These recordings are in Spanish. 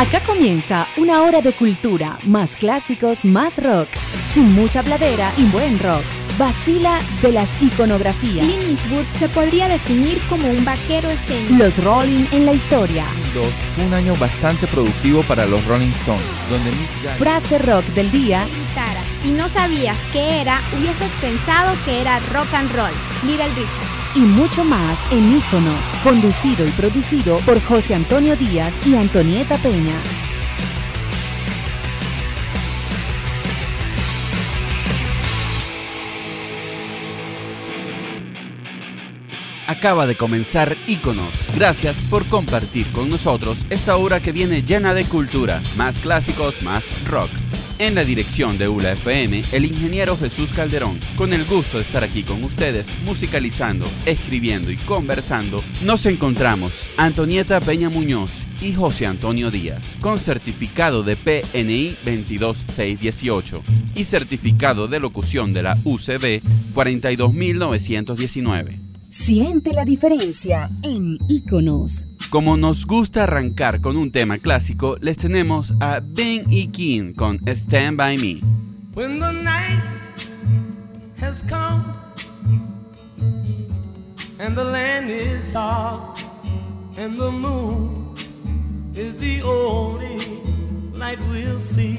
Acá comienza una hora de cultura, más clásicos, más rock, sin mucha pladera y buen rock. Vacila de las iconografías. Clint Eastwood se podría definir como un vaquero escénico. Los Rolling en la historia. Fue un año bastante productivo para los Rolling Stones, donde Frase rock del día. Si no sabías qué era, hubieses pensado que era rock and roll. Little Richard y mucho más en Iconos, conducido y producido por José Antonio Díaz y Antonieta Peña. Acaba de comenzar Iconos. Gracias por compartir con nosotros esta hora que viene llena de cultura, más clásicos, más rock. En la dirección de ULA FM, el ingeniero Jesús Calderón. Con el gusto de estar aquí con ustedes, musicalizando, escribiendo y conversando, nos encontramos Antonieta Peña Muñoz y José Antonio Díaz, con certificado de PNI 22618 y certificado de locución de la UCB 42919. Siente la diferencia en Iconos. Como nos gusta arrancar con un tema clásico, les tenemos a Ben y King con Stand By Me. When the night has come and the land is dark and the moon is the only light we'll see.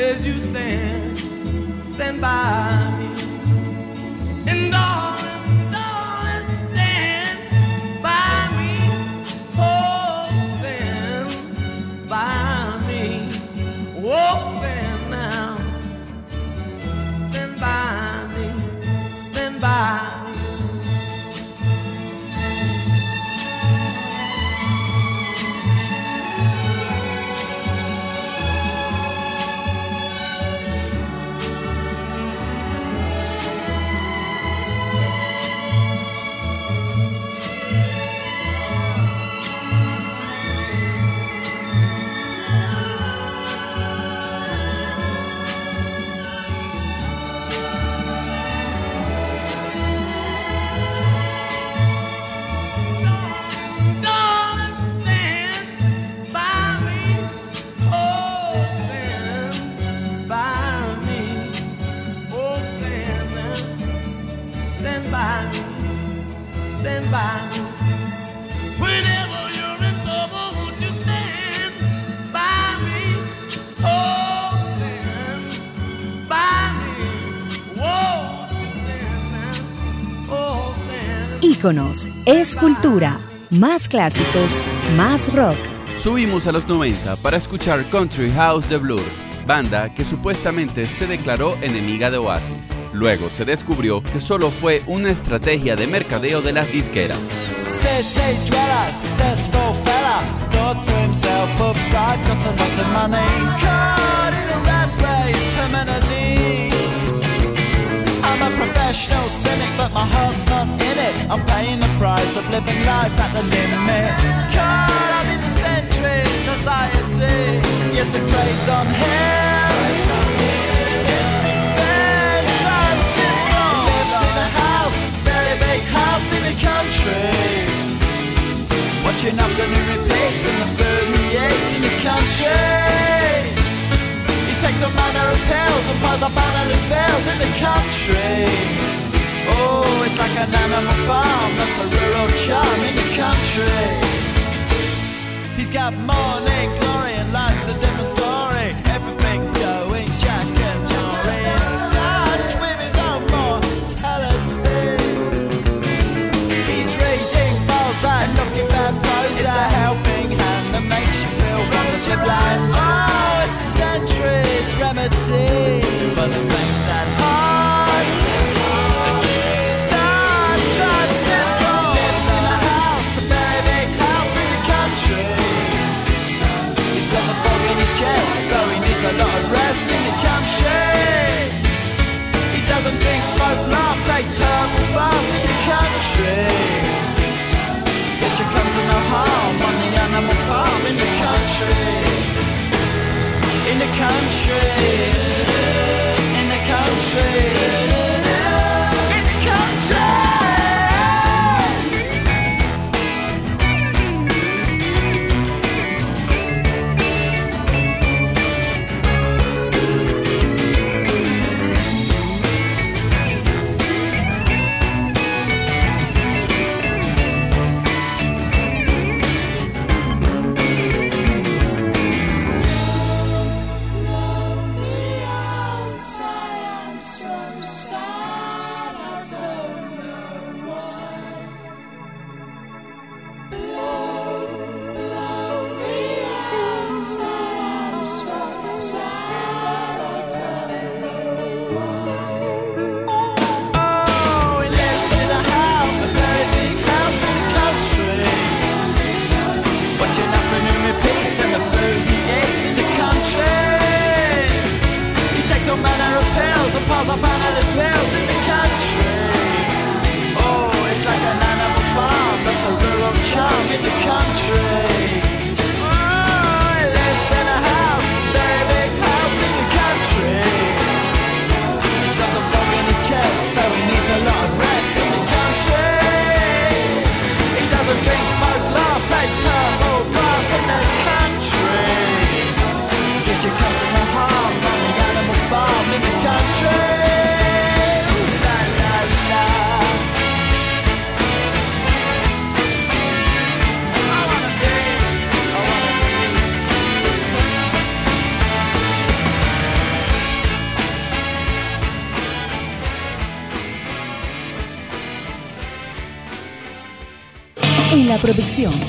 as you stand, stand by Iconos es cultura, más clásicos, más rock. Subimos a los 90 para escuchar Country House de Blur, banda que supuestamente se declaró enemiga de Oasis. Luego se descubrió que solo fue una estrategia de mercadeo de las disqueras. Professional cynic, but my heart's not in it. I'm paying the price of living life at the limit. Caught up in the centuries, anxiety. Yes, it preys on him. Lives in a house, very big house in the country. Watching afternoon repeats in the 38s in the country. He takes a manner of pills and piles up analyst bills in the country. Oh, it's like an animal farm, that's a rural charm in the country. He's got morning glory and life's a different story. Everything's going Jack and Jory touch with his own mortality. He's reading Mozart and looking bad. It's a helping hand that makes you feel wonderfully of rest in the country. He doesn't drink, smoke, laugh, takes herbal baths in the country. Says you come to no harm on the animal farm in the country. In the country. In the country. In the country.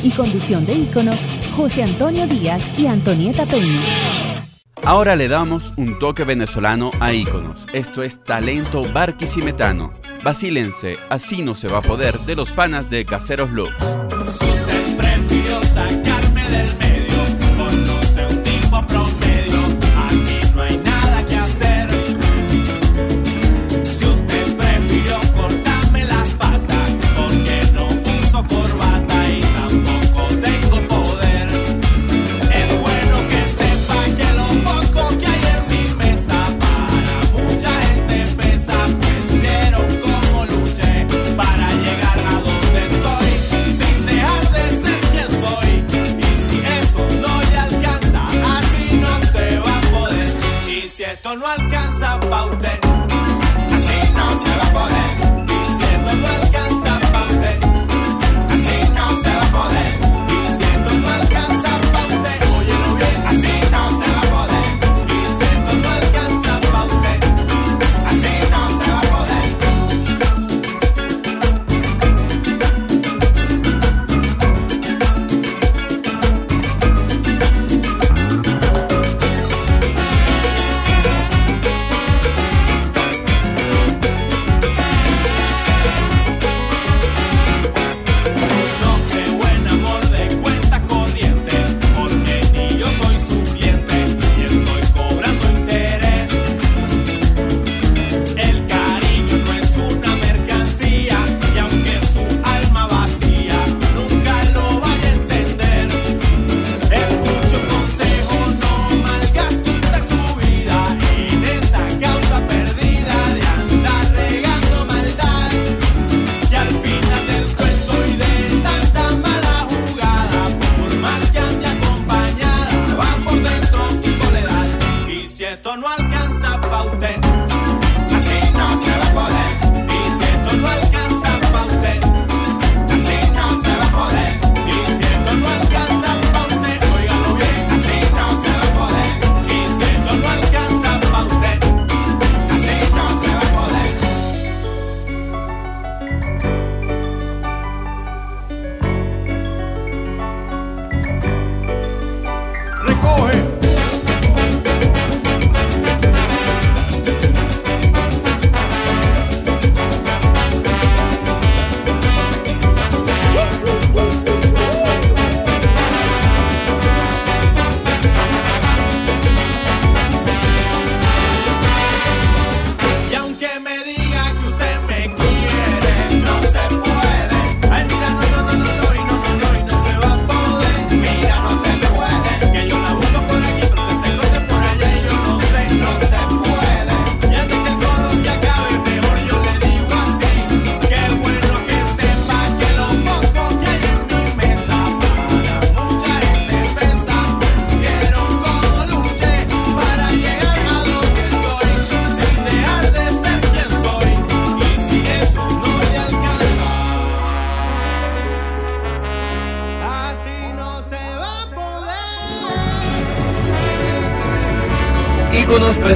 Y conducción de íconos, José Antonio Díaz y Antonieta Peña. Ahora le damos un toque venezolano a íconos. Esto es talento barquisimetano. Vacílense, así no se va a poder de los panas de Caseros Lux.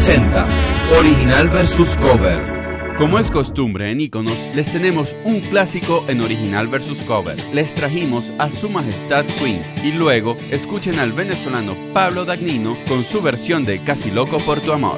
Presenta Original versus Cover. Como es costumbre en Iconos, les tenemos un clásico en original versus cover. Les trajimos a Su Majestad Queen y luego escuchen al venezolano Pablo Dagnino con su versión de Casi Loco por tu amor.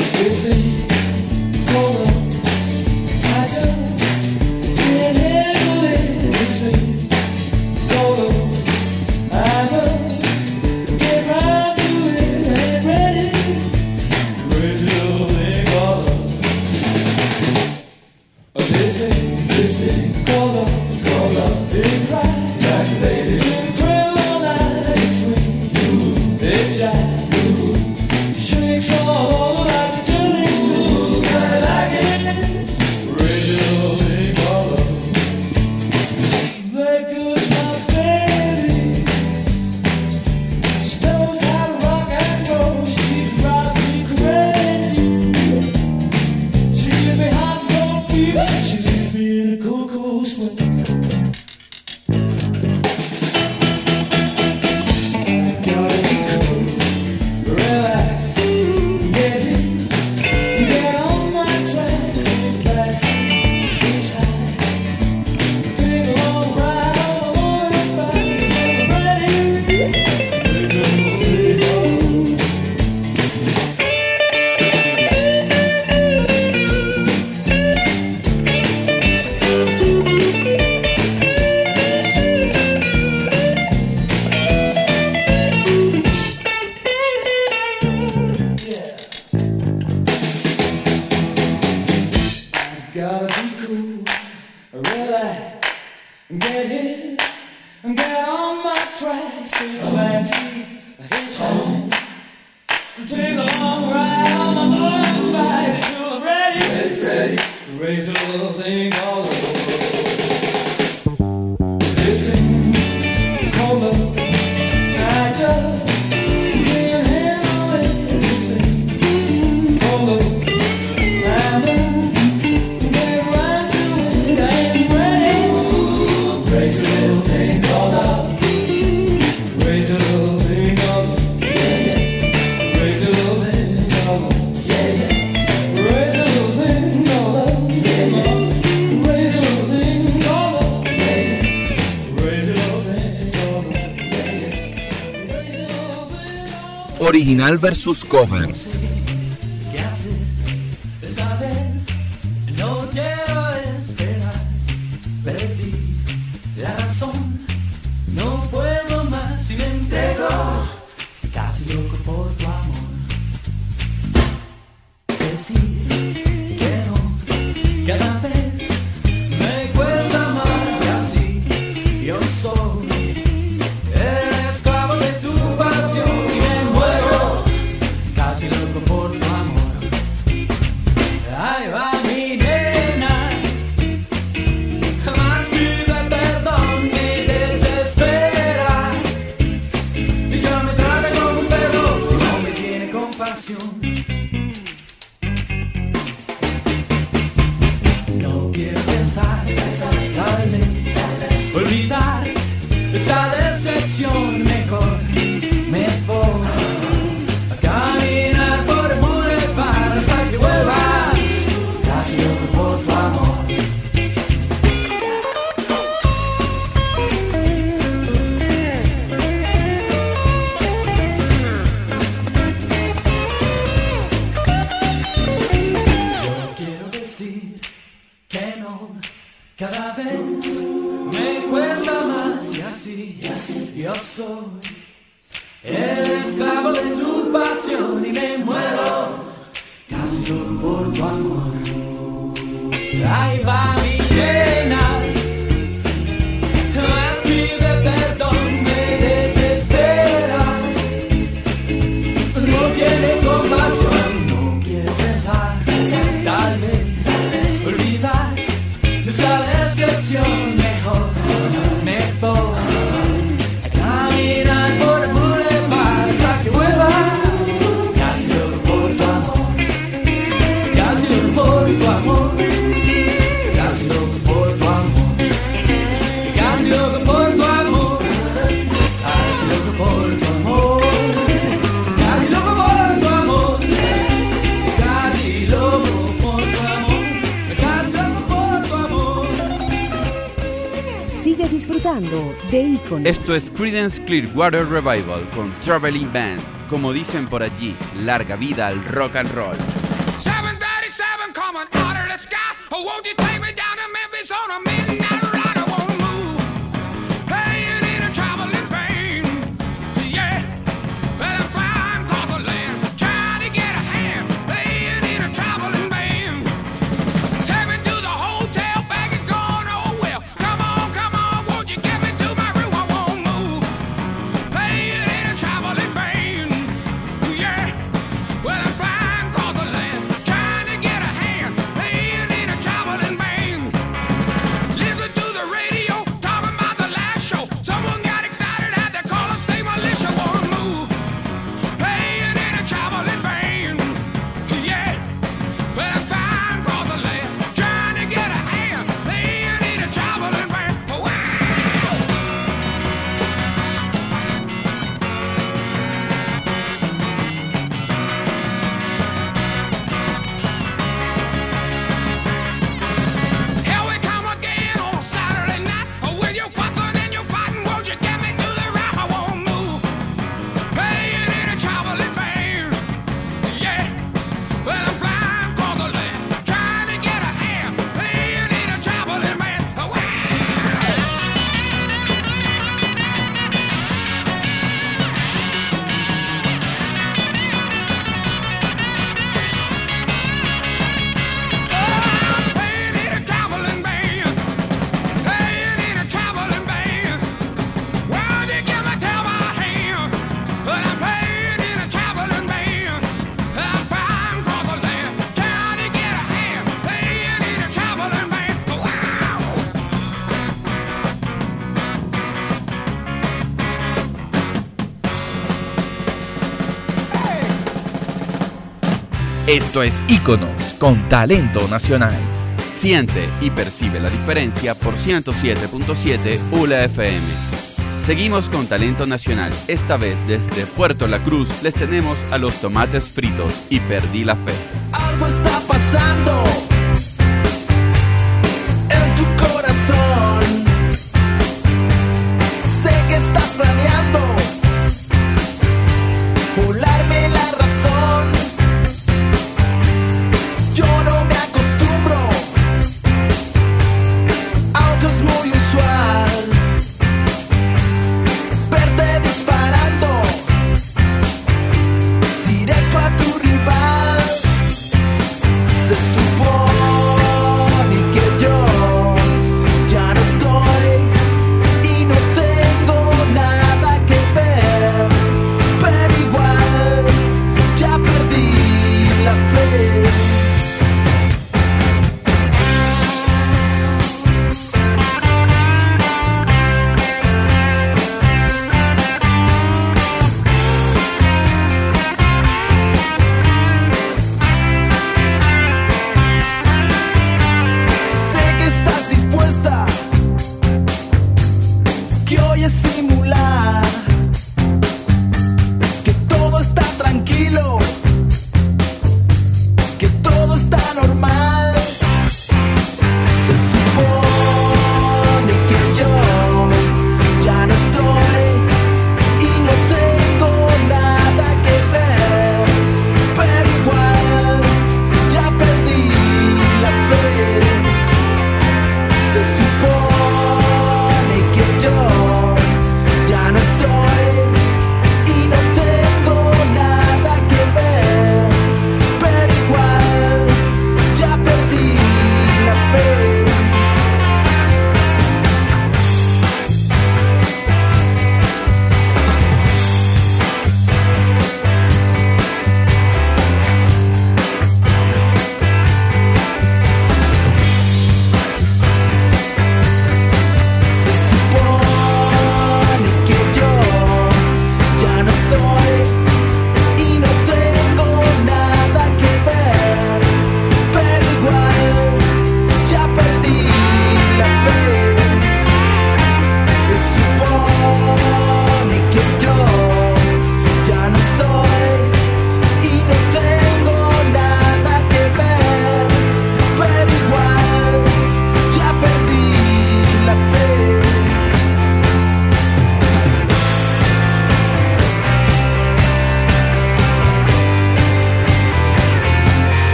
Original versus Cover. de Iconos. Esto es Credence Clearwater Revival con Traveling Band. Como dicen por allí, larga vida al rock and roll. 737 coming out of the sky. Oh, won't you take me down to Memphis on a Esto es Íconos con talento nacional. Siente y percibe la diferencia por 107.7 ULAFM. Seguimos con talento nacional. Esta vez desde Puerto La Cruz les tenemos a los tomates fritos y perdí la fe.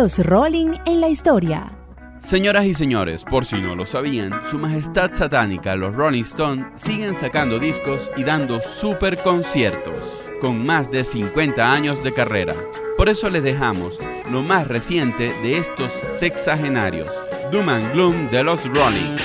Los Rolling en la historia. Señoras y señores, por si no lo sabían, su majestad satánica, los Rolling Stones, siguen sacando discos y dando super conciertos, con más de 50 años de carrera. Por eso les dejamos lo más reciente de estos sexagenarios, Doom and Gloom de los Rolling.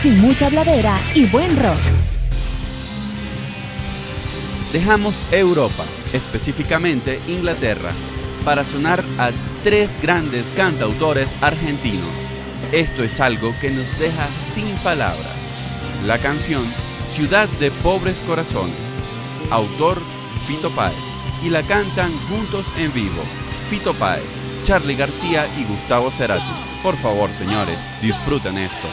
Sin mucha bladera y buen rock. Dejamos Europa, específicamente Inglaterra, para sonar a tres grandes cantautores argentinos. Esto es algo que nos deja sin palabras. La canción Ciudad de Pobres Corazones, autor Fito Páez, y la cantan juntos en vivo, Fito Páez, Charlie García y Gustavo Cerati. Por favor, señores, disfruten esto.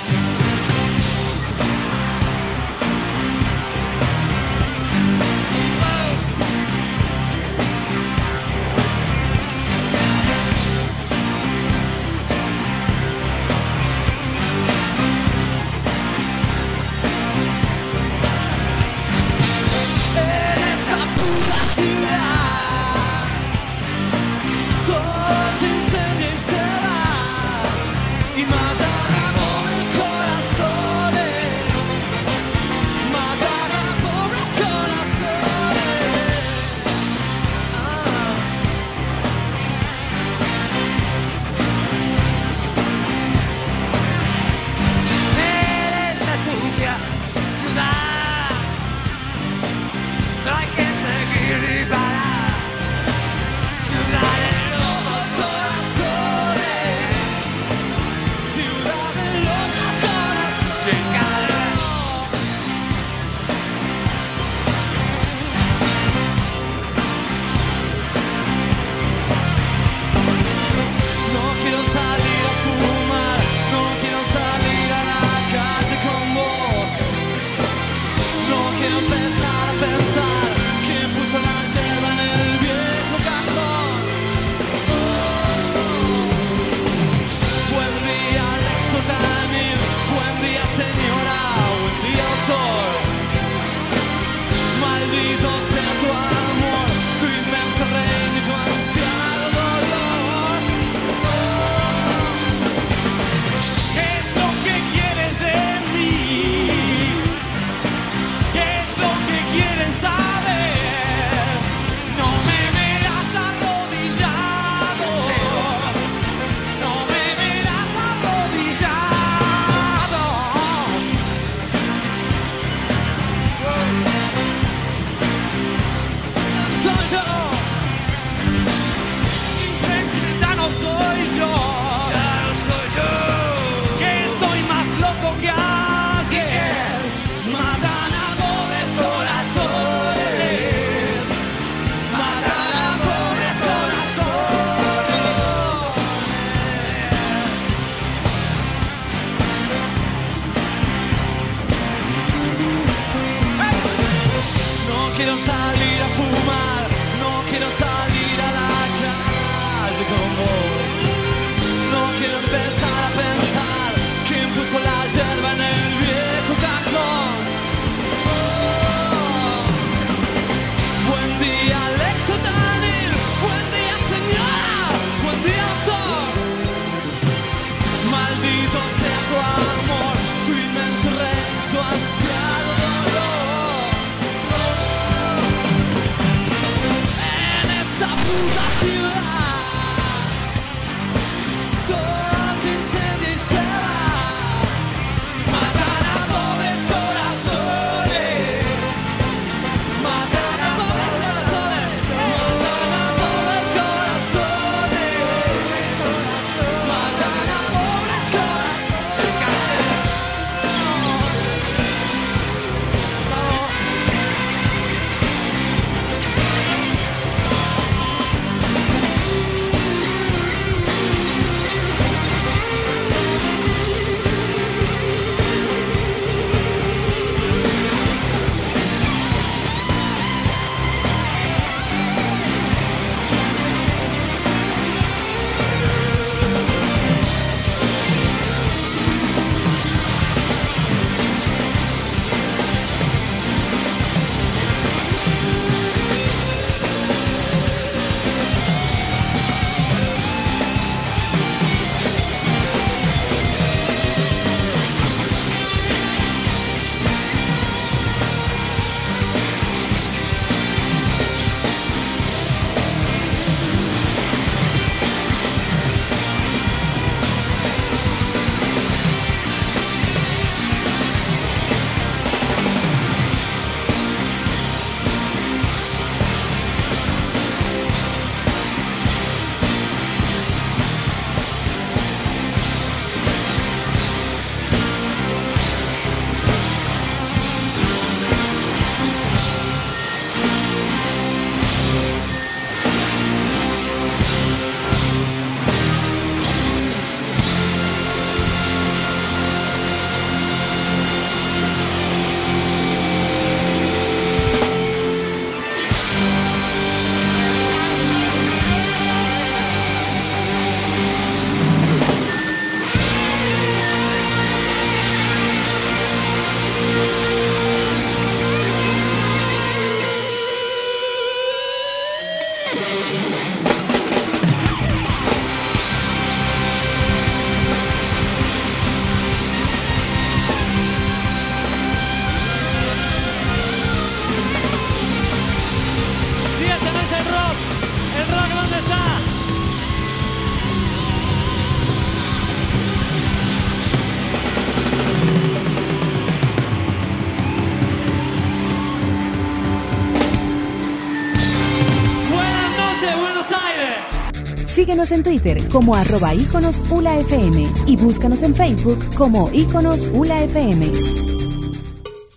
Síguenos en Twitter como arroba íconos ULAFM y búscanos en Facebook como íconos ULAFM.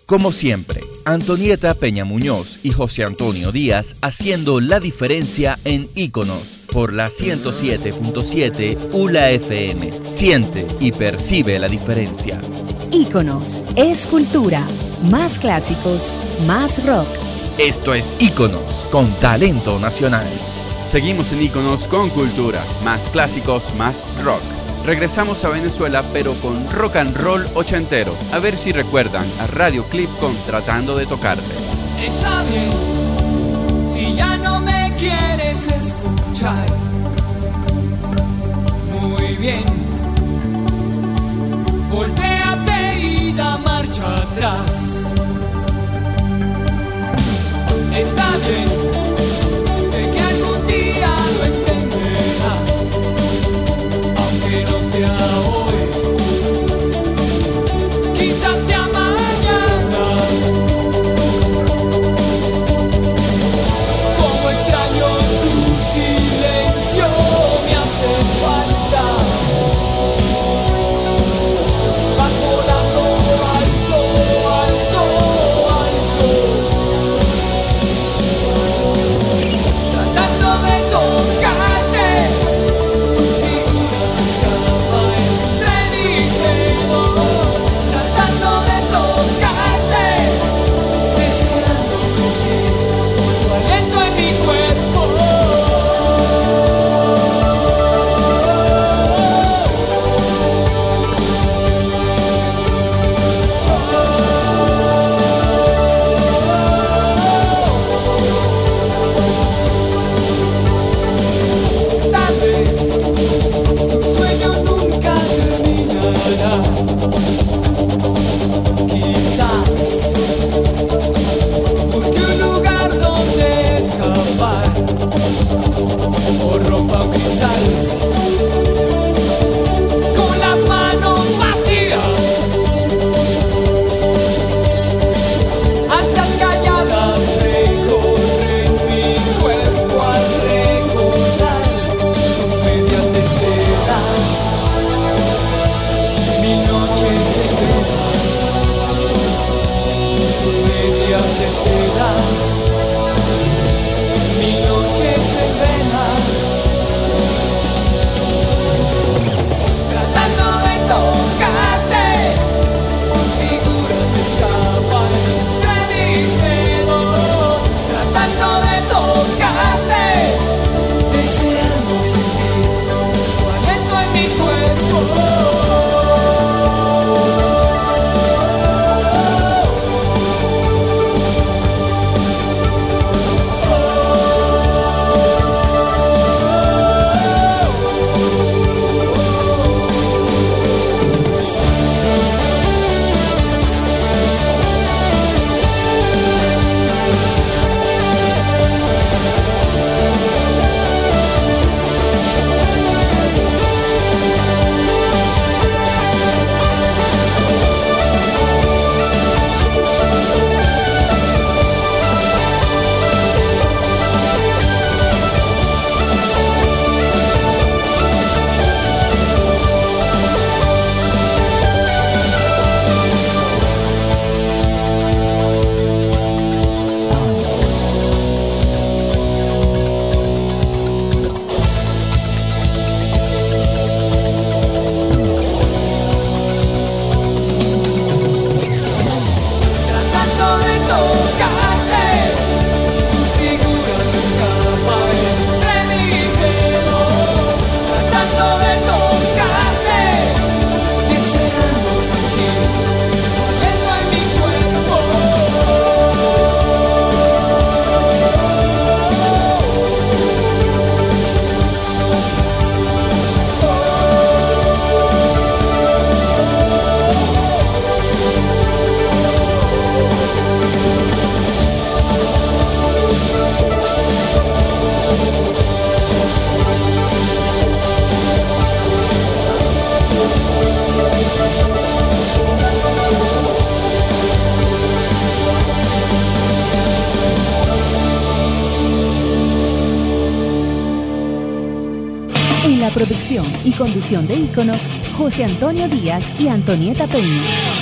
Como siempre, Antonieta Peña Muñoz y José Antonio Díaz haciendo la diferencia en Íconos por la 107.7 ULA FM. Siente y percibe la diferencia. Íconos es cultura. Más clásicos, más rock. Esto es Íconos con talento nacional. Seguimos en Iconos con cultura, más clásicos, más rock. Regresamos a Venezuela pero con rock and roll ochentero. A ver si recuerdan a Radio Clip con Tratando de Tocarte. Está bien, si ya no me quieres escuchar. Muy bien, volteate y da marcha atrás. Está bien, glória. La producción y conducción de íconos, José Antonio Díaz y Antonieta Peña.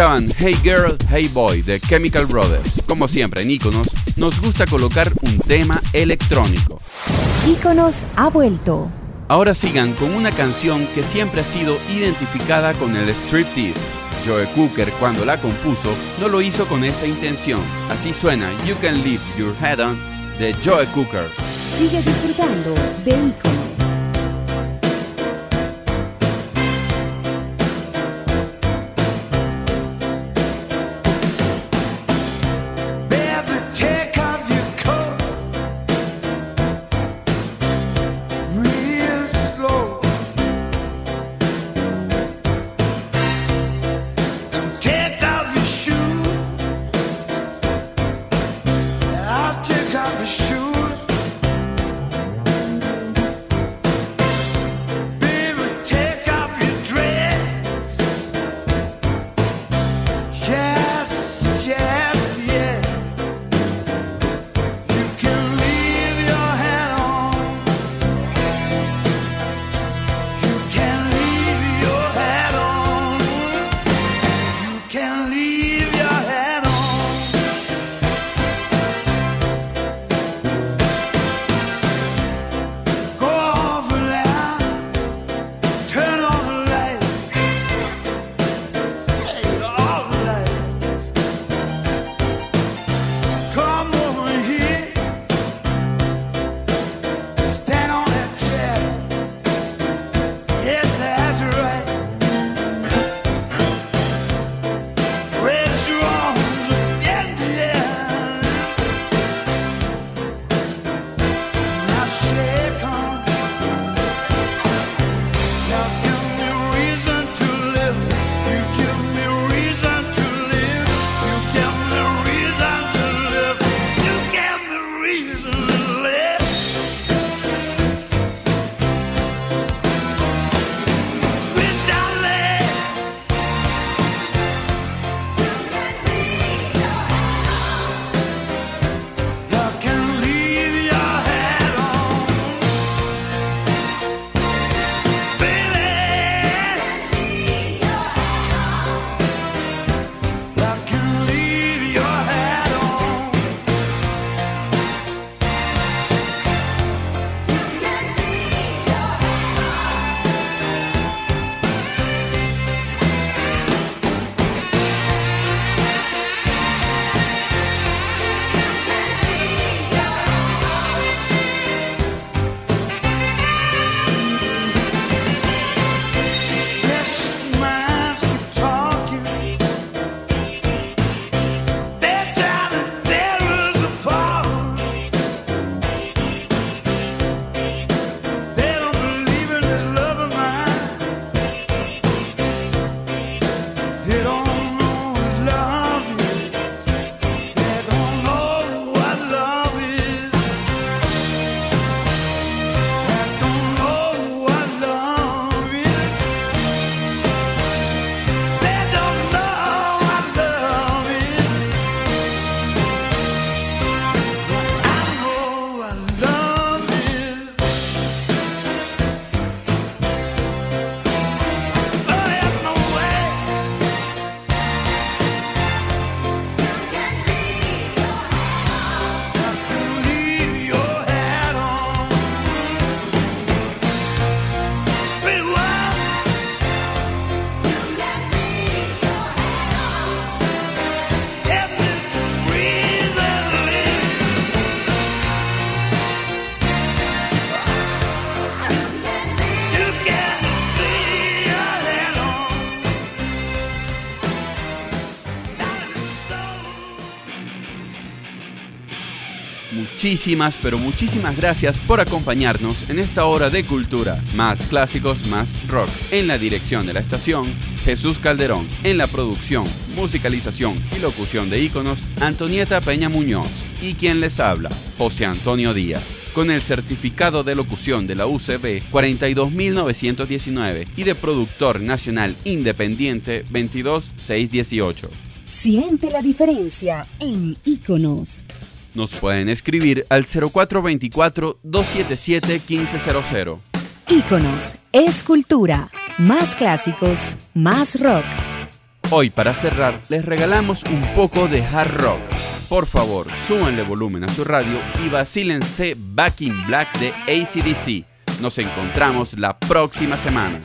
Escuchaban Hey Girl, Hey Boy de Chemical Brothers. Como siempre en Iconos, nos gusta colocar un tema electrónico. Íconos ha vuelto. Ahora sigan con una canción que siempre ha sido identificada con el striptease. Joe Cooker cuando la compuso no lo hizo con esta intención. Así suena You Can Leave Your Head On de Joe Cooker. Sigue disfrutando de Iconos. Muchísimas, pero muchísimas gracias por acompañarnos en esta hora de cultura. Más clásicos, más rock. En la dirección de la estación, Jesús Calderón. En la producción, musicalización y locución de íconos, Antonieta Peña Muñoz. Y quien les habla, José Antonio Díaz. Con el certificado de locución de la UCB 42919 y de productor nacional independiente 22618. Siente la diferencia en Iconos. Nos pueden escribir al 0424-277-1500. Iconos es cultura. Más clásicos, más rock. Hoy para cerrar les regalamos un poco de hard rock. Por favor, súbanle volumen a su radio y vacílense Back in Black de ACDC. Nos encontramos la próxima semana.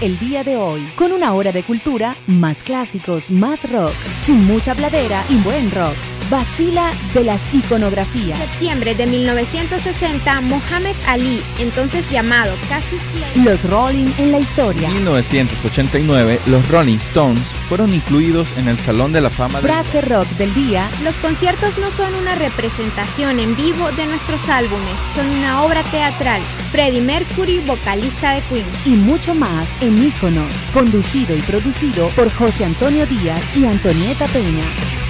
El día de hoy, con una hora de cultura, más clásicos, más rock, sin mucha bladera y buen rock. Vacila de las iconografías. Septiembre de 1960, Mohammed Ali, entonces llamado Cassius Clay, Los Rolling en la historia. En 1989, los Rolling Stones fueron incluidos en el Salón de la Fama de Frase rock del día. Los conciertos no son una representación en vivo de nuestros álbumes, son una obra teatral. Freddie Mercury, vocalista de Queen. y mucho más en Íconos, conducido y producido por José Antonio Díaz y Antonieta Peña.